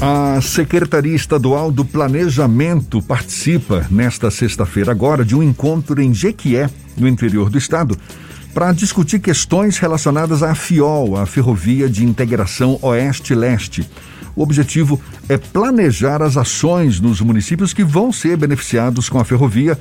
A Secretaria Estadual do Planejamento participa nesta sexta-feira agora de um encontro em Jequié, no interior do estado, para discutir questões relacionadas à FIOL, a Ferrovia de Integração Oeste-Leste. O objetivo é planejar as ações nos municípios que vão ser beneficiados com a ferrovia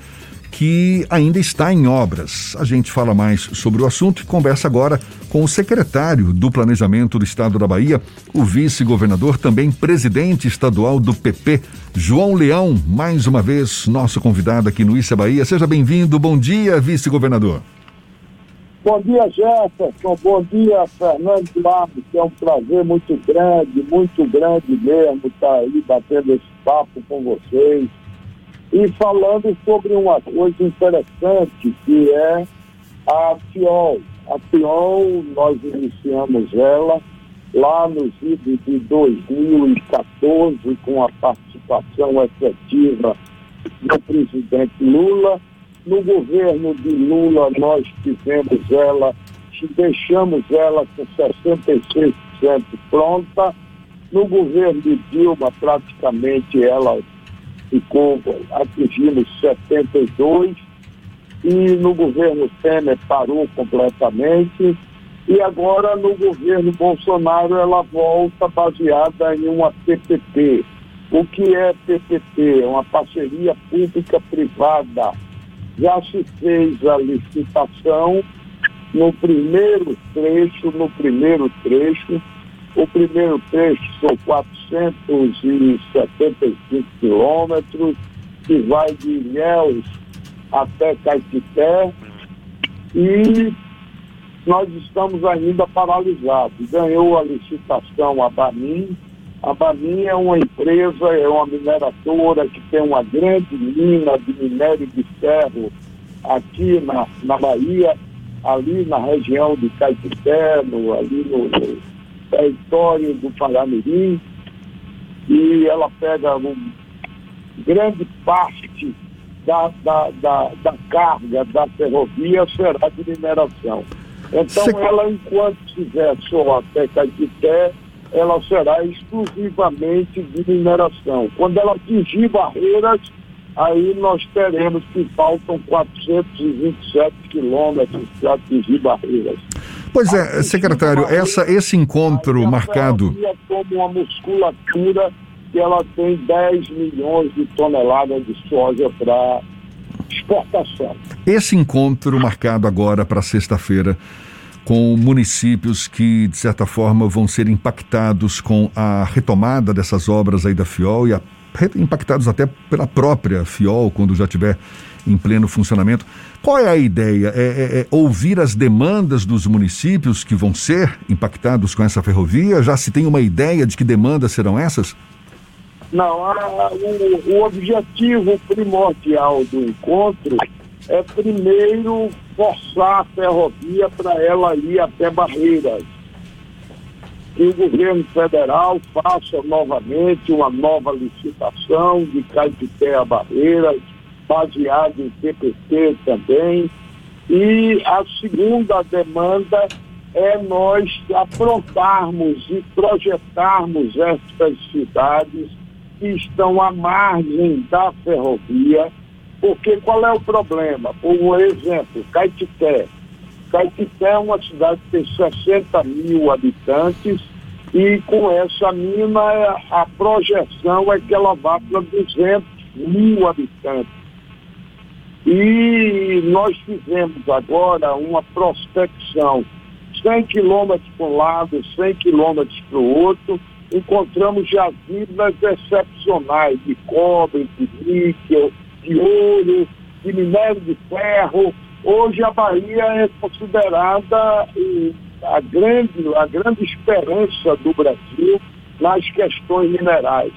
que ainda está em obras. A gente fala mais sobre o assunto e conversa agora com o secretário do Planejamento do Estado da Bahia, o vice-governador, também presidente estadual do PP, João Leão, mais uma vez nosso convidado aqui no Issa Bahia. Seja bem-vindo. Bom dia, vice-governador. Bom dia, Jefferson. Bom dia, Fernando Duarte. É um prazer muito grande, muito grande mesmo estar aí batendo esse papo com vocês e falando sobre uma coisa interessante que é a FIOL. A FIOL, nós iniciamos ela lá nos idos de 2014 com a participação efetiva do presidente Lula. No governo de Lula nós tivemos ela, deixamos ela com 66% pronta. No governo de Dilma praticamente ela ficou, atingimos 72, e no governo Temer parou completamente, e agora no governo Bolsonaro ela volta baseada em uma PPP. O que é PPP? É uma parceria pública-privada. Já se fez a licitação no primeiro trecho, no primeiro trecho, o primeiro trecho são 475 quilômetros, que vai de Ilhéus até Caetité, e nós estamos ainda paralisados. Ganhou a licitação a Bamin. A Bamin é uma empresa, é uma mineradora que tem uma grande mina de minério de ferro aqui na, na Bahia, ali na região de Caetité, ali no, no território do Paramirim e ela pega um, grande parte da, da, da, da, carga da ferrovia será de mineração. Então Você... ela, enquanto estiver só até Caetité, ela será exclusivamente de mineração. Quando ela atingir barreiras, aí nós teremos que faltam 427 quilômetros para atingir barreiras. Pois é, secretário, essa, esse encontro marcado. Como uma musculatura que ela tem 10 milhões de toneladas de soja para exportação. Esse encontro marcado agora para sexta-feira com municípios que, de certa forma, vão ser impactados com a retomada dessas obras aí da FIOL e a, impactados até pela própria FIOL, quando já tiver em pleno funcionamento. Qual é a ideia? É, é, é, ouvir as demandas dos municípios que vão ser impactados com essa ferrovia? Já se tem uma ideia de que demandas serão essas? Não, a, o, o objetivo primordial do encontro é primeiro forçar a ferrovia para ela ir até Barreiras. Que o governo federal faça novamente uma nova licitação de Caetité a Barreiras, baseado em PPP também. E a segunda demanda é nós aprontarmos e projetarmos essas cidades que estão à margem da ferrovia, porque qual é o problema? Por exemplo, Caetité. Caetité é uma cidade que tem 60 mil habitantes e com essa mina a projeção é que ela vá para 200 mil habitantes. E nós fizemos agora uma prospecção, 100 quilômetros para um lado, 100 quilômetros para o outro, encontramos jazidas excepcionais de cobre, de níquel, de ouro, de minério de ferro. Hoje a Bahia é considerada eh, a grande, a grande esperança do Brasil nas questões minerais.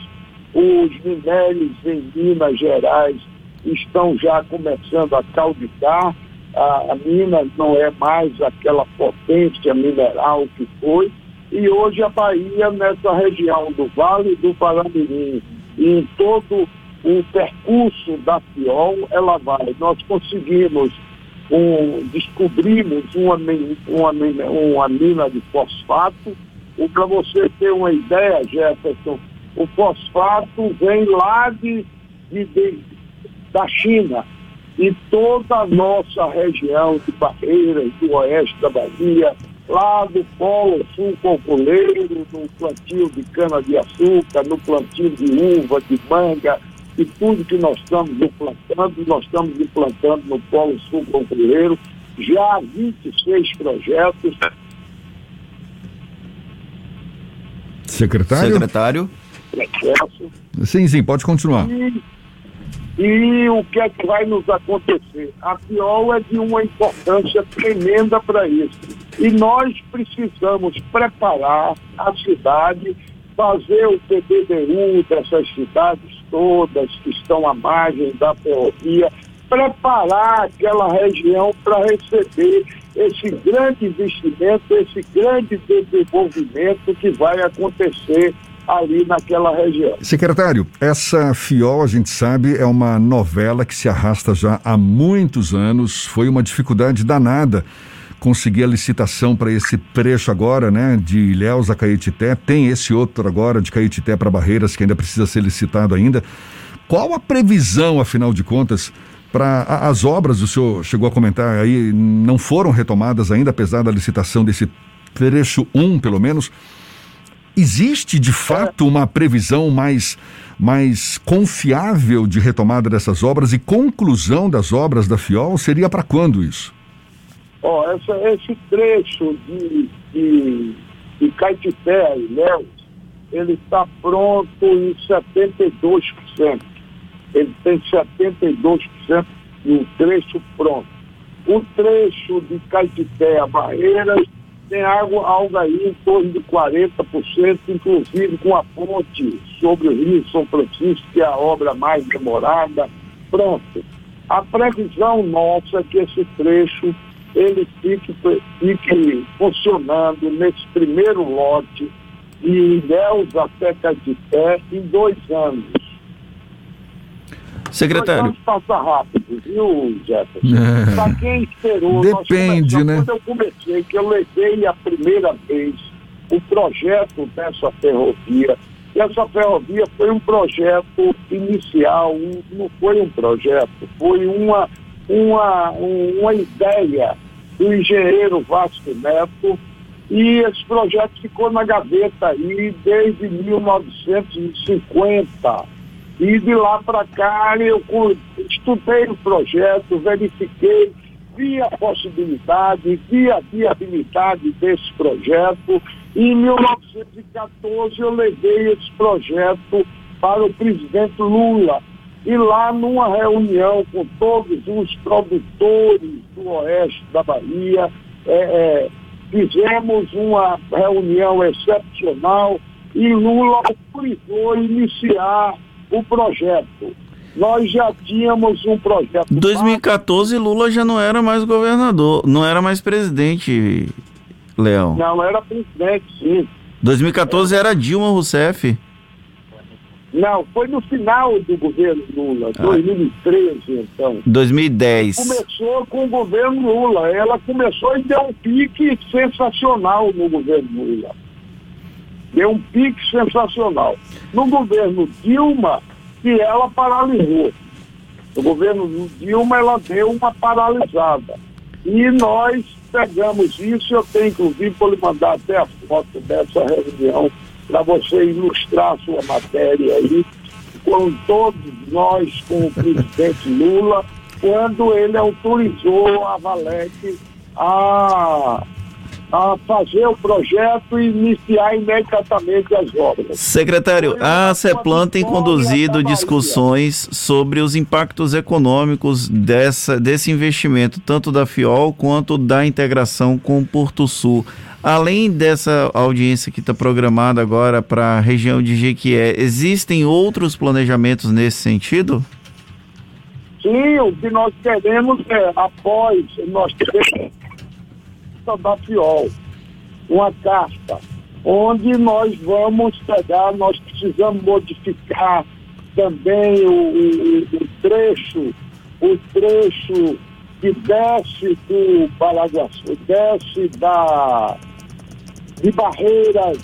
Os minérios em Minas Gerais estão já começando a calditar. A, a mina não é mais aquela potência mineral que foi. E hoje a Bahia, nessa região do Vale do Paramirim e em todo o percurso da FIOL, ela vai. Nós conseguimos, um, descobrimos uma, uma, uma mina de fosfato. E para você ter uma ideia, Jefferson, O fosfato vem lá de, de, de da China e toda a nossa região de Barreiras, do oeste da Bahia, lá do Polo Sul Cocoleiro, no plantio de cana-de-açúcar, no plantio de uva, de manga, e tudo que nós estamos implantando, nós estamos implantando no Polo Sul Cocoleiro, já 26 projetos. Secretário? Secretário. Sim, sim, pode continuar. E e o que é que vai nos acontecer? A FIOL é de uma importância tremenda para isso. E nós precisamos preparar a cidade, fazer o PBDU dessas cidades todas que estão à margem da ferrovia, preparar aquela região para receber esse grande investimento, esse grande desenvolvimento que vai acontecer ali naquela região. Secretário, essa FIOL, a gente sabe, é uma novela que se arrasta já há muitos anos. Foi uma dificuldade danada conseguir a licitação para esse trecho agora, né, de Ilhéus a Caetité. Tem esse outro agora de Caetité para Barreiras que ainda precisa ser licitado ainda. Qual a previsão, afinal de contas, para as obras? O senhor chegou a comentar aí, não foram retomadas ainda, apesar da licitação desse trecho 1, pelo menos. Existe de fato uma previsão mais, mais confiável de retomada dessas obras e conclusão das obras da FIOL? Seria para quando isso? Ó, oh, esse trecho de, de, de Caetité e Léus, ele está pronto em 72%. Ele tem 72% do trecho pronto. O trecho de Caetité a Barreiras tem água, alga aí em torno de 40%, inclusive com a ponte sobre o Rio São Francisco, que é a obra mais demorada. Pronto. A previsão nossa é que esse trecho ele fique, fique funcionando nesse primeiro lote de Ilhéus até Caetité em dois anos. Secretário. Passa rápido, viu, Jefferson? É. Para quem esperou, Depende, né? Quando eu comecei, que eu levei a primeira vez o projeto dessa ferrovia. Essa ferrovia foi um projeto inicial, um, não foi um projeto, foi uma, uma, uma ideia do engenheiro Vasco Neto e esse projeto ficou na gaveta aí desde 1950 e de lá para cá eu estudei o projeto, verifiquei, vi a possibilidade, vi a viabilidade desse projeto. E em 1914 eu levei esse projeto para o presidente Lula. E lá numa reunião com todos os produtores do oeste da Bahia, é, é, fizemos uma reunião excepcional e Lula autorizou iniciar o projeto. Nós já tínhamos um projeto. 2014 Lula já não era mais governador, não era mais presidente, Leão. Não, era presidente, sim. 2014 era Dilma Rousseff. Não, foi no final do governo Lula, ah. 2013, então. 2010. Começou com o governo Lula. Ela começou e deu um pique sensacional no governo Lula. Deu um pique sensacional. No governo Dilma, que ela paralisou. No governo Dilma, ela deu uma paralisada. E nós pegamos isso, eu tenho inclusive para lhe mandar até a foto dessa reunião, para você ilustrar sua matéria aí, com todos nós, com o presidente Lula, quando ele autorizou a Valete a a fazer o projeto e iniciar imediatamente as obras. Secretário, a CEPLAN tem conduzido discussões sobre os impactos econômicos dessa, desse investimento, tanto da FIOL quanto da integração com o Porto Sul. Além dessa audiência que está programada agora para a região de Jequié, existem outros planejamentos nesse sentido? Sim, o que nós queremos é, após nós termos da FIOL, uma carta, onde nós vamos pegar, nós precisamos modificar também o, o, o trecho, o trecho que desce do Paraguaçu, desce da, de Barreiras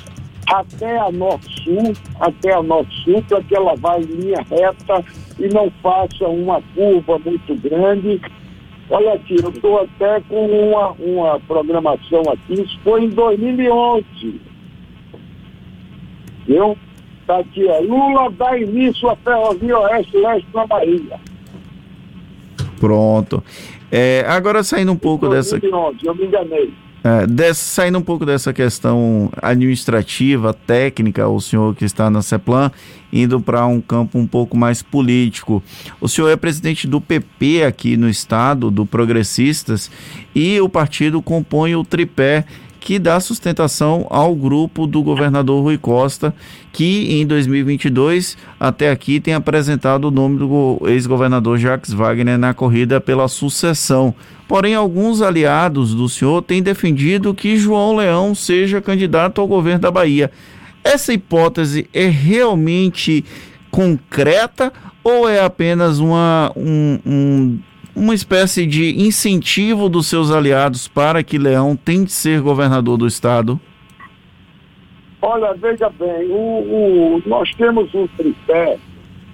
até a Norte-Sul, até a Norte-Sul, para que ela vá em linha reta e não faça uma curva muito grande. Olha aqui, eu estou até com uma, uma programação aqui, isso foi em 2011. Viu? Está aqui, ó. Lula dá início à Ferrovia Oeste-Leste na Bahia. Pronto. É, agora saindo um pouco 2011, dessa. Eu me enganei. É, saindo um pouco dessa questão administrativa, técnica, o senhor que está na CEPLAN, indo para um campo um pouco mais político. O senhor é presidente do PP aqui no estado, do Progressistas, e o partido compõe o tripé que dá sustentação ao grupo do governador Rui Costa, que em 2022 até aqui tem apresentado o nome do ex-governador Jacques Wagner na corrida pela sucessão. Porém, alguns aliados do senhor têm defendido que João Leão seja candidato ao governo da Bahia. Essa hipótese é realmente concreta ou é apenas uma, um, um uma espécie de incentivo dos seus aliados para que Leão tente ser governador do estado? Olha, veja bem, o, o, nós temos um tripé.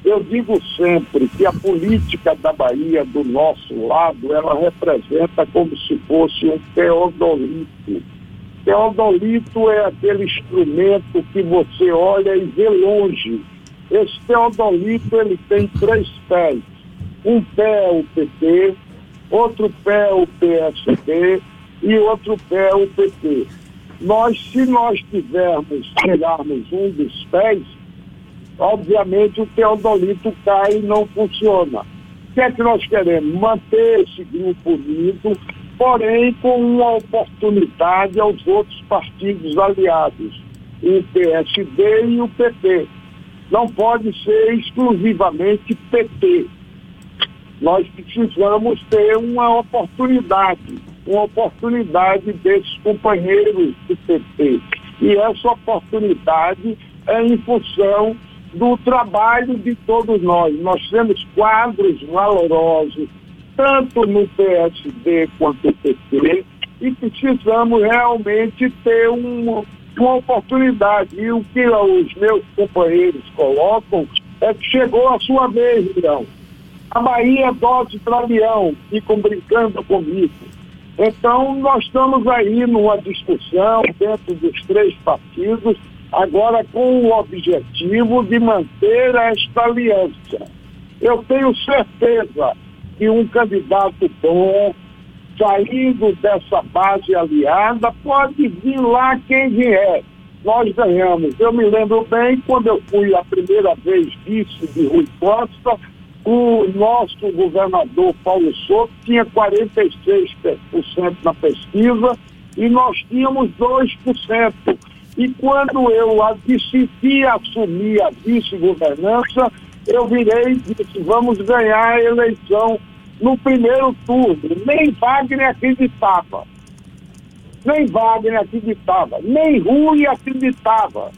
Eu digo sempre que a política da Bahia, do nosso lado, ela representa como se fosse um teodolito. Teodolito é aquele instrumento que você olha e vê longe. Esse teodolito ele tem três pés um pé o PT, outro pé o PSD e outro pé o PT. Nós, se nós tivermos, tirarmos um dos pés, obviamente o teodolito cai e não funciona. O que é que nós queremos? Manter esse grupo unido, porém com uma oportunidade aos outros partidos aliados, o PSD e o PT. Não pode ser exclusivamente PT nós precisamos ter uma oportunidade, uma oportunidade desses companheiros do PT. E essa oportunidade é em função do trabalho de todos nós. Nós temos quadros valorosos, tanto no PSD quanto no PT, e precisamos realmente ter um, uma oportunidade. E o que os meus companheiros colocam é que chegou a sua vez, Leão a Bahia para Leão, ficam brincando comigo. Então, nós estamos aí numa discussão dentro dos três partidos, agora com o objetivo de manter esta aliança. Eu tenho certeza que um candidato bom, saindo dessa base aliada, pode vir lá quem vier. Nós ganhamos. Eu me lembro bem quando eu fui a primeira vez vice de Rui Costa, o nosso governador Paulo Souto tinha 46% na pesquisa e nós tínhamos 2%. E quando eu decidi assumir a vice-governança, eu virei e disse, vamos ganhar a eleição no primeiro turno. Nem Wagner acreditava. Nem Wagner acreditava. Nem Rui acreditava.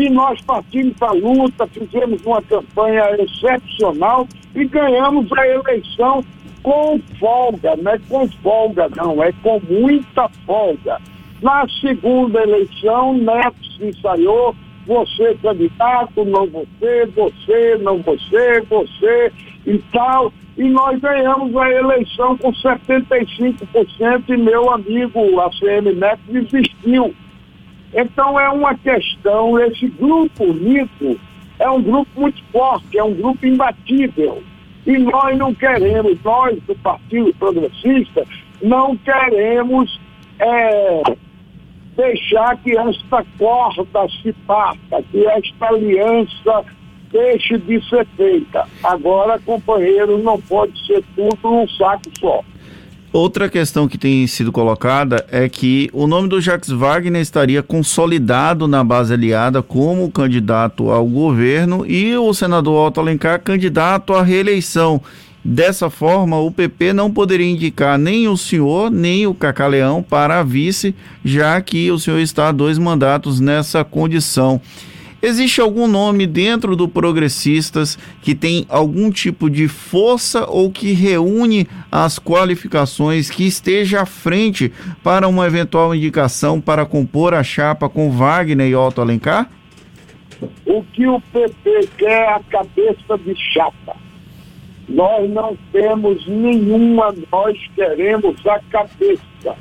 E nós partimos a luta, fizemos uma campanha excepcional e ganhamos a eleição com folga, não é com folga não, é com muita folga. Na segunda eleição, Neto se ensaiou, você candidato, não você, você, não você, você e tal. E nós ganhamos a eleição com 75% e meu amigo ACM Neto desistiu. Então é uma questão, esse grupo unido é um grupo muito forte, é um grupo imbatível. E nós não queremos, nós do Partido Progressista, não queremos é, deixar que esta corda se parta, que esta aliança deixe de ser feita. Agora, companheiro, não pode ser tudo num saco só. Outra questão que tem sido colocada é que o nome do Jacques Wagner estaria consolidado na base aliada como candidato ao governo e o senador Otto Alencar candidato à reeleição. Dessa forma, o PP não poderia indicar nem o senhor, nem o Cacaleão para a vice, já que o senhor está dois mandatos nessa condição. Existe algum nome dentro do Progressistas que tem algum tipo de força ou que reúne as qualificações que esteja à frente para uma eventual indicação para compor a chapa com Wagner e Otto Alencar? O que o PP quer é a cabeça de chapa. Nós não temos nenhuma, nós queremos a cabeça.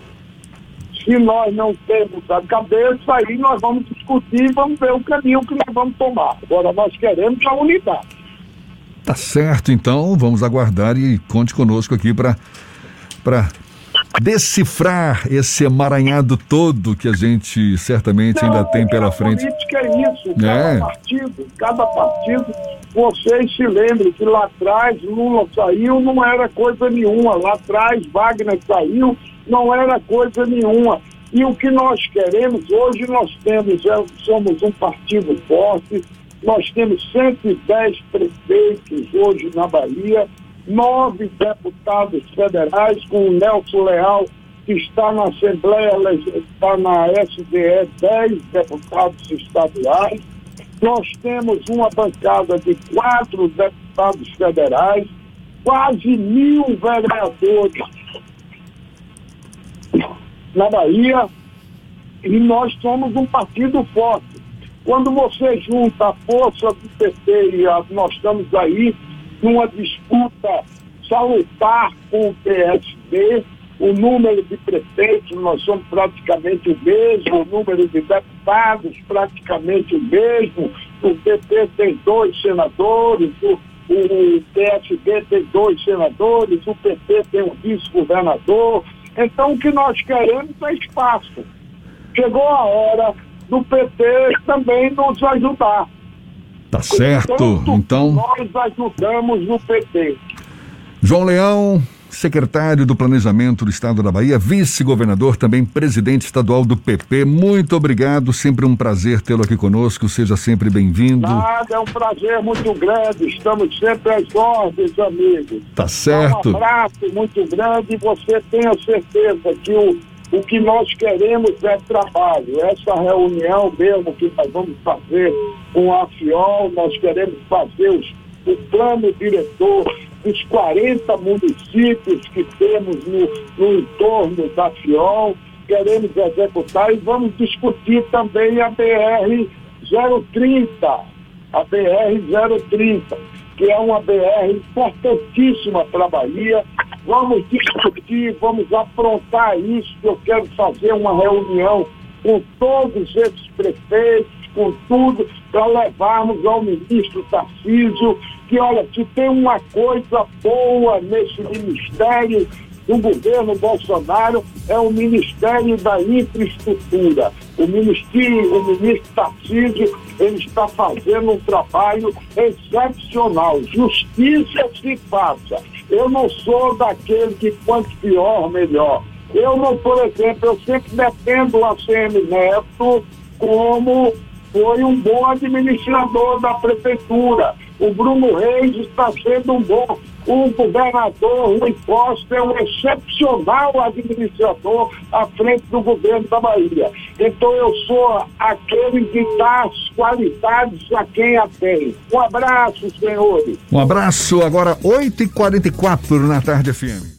Se nós não temos a cabeça, aí nós vamos discutir, vamos ver o caminho que nós vamos tomar. Agora, nós queremos a unidade. Tá certo, então vamos aguardar e conte conosco aqui para decifrar esse emaranhado todo que a gente certamente Não, ainda tem pela frente. A política é isso, cada é. partido, cada partido, vocês se lembrem que lá atrás Lula saiu, não era coisa nenhuma, lá atrás Wagner saiu, não era coisa nenhuma. E o que nós queremos, hoje nós temos, é, somos um partido forte, nós temos 110 prefeitos hoje na Bahia, nove deputados federais, com o Nelson Leal, que está na Assembleia, está na SDE, dez deputados estaduais. Nós temos uma bancada de quatro deputados federais, quase mil vereadores na Bahia, e nós somos um partido forte. Quando você junta a força do PT e a, nós estamos aí numa disputa salutar com o PSD, o número de prefeitos, nós somos praticamente o mesmo, o número de deputados praticamente o mesmo, o PT tem dois senadores, o, o PSD tem dois senadores, o PT tem um vice-governador. Então o que nós queremos é espaço. Chegou a hora do PT também nos ajudar. Tá certo. então. Nós ajudamos no PT. João Leão, secretário do Planejamento do Estado da Bahia, vice-governador, também presidente estadual do PP. Muito obrigado, sempre um prazer tê-lo aqui conosco. Seja sempre bem-vindo. Nada, é um prazer muito grande. Estamos sempre às ordens, amigos. Tá certo. Um abraço muito grande e você tenha certeza que o o que nós queremos é trabalho. Essa reunião mesmo que nós vamos fazer com a FIOL, nós queremos fazer os, o plano diretor dos 40 municípios que temos no, no entorno da FIOL, queremos executar e vamos discutir também a BR 030, a BR 030, que é uma BR importantíssima para a Bahia, vamos discutir, vamos aprontar isso, eu quero fazer uma reunião com todos esses prefeitos, com tudo, para levarmos ao ministro Tarcísio, que olha, se tem uma coisa boa nesse ministério do governo Bolsonaro, é o Ministério da Infraestrutura. O ministério, o ministro Tarcísio, ele está fazendo um trabalho excepcional. Justiça se faça eu não sou daquele que quanto pior, melhor. Eu não, por exemplo, eu sempre defendo a Neto como foi um bom administrador da prefeitura. O Bruno Reis está sendo um bom. O governador Rui Costa é um excepcional administrador à frente do governo da Bahia. Então eu sou aquele que dá as qualidades a quem a tem. Um abraço, senhores. Um abraço, agora 8h44 na tarde FM.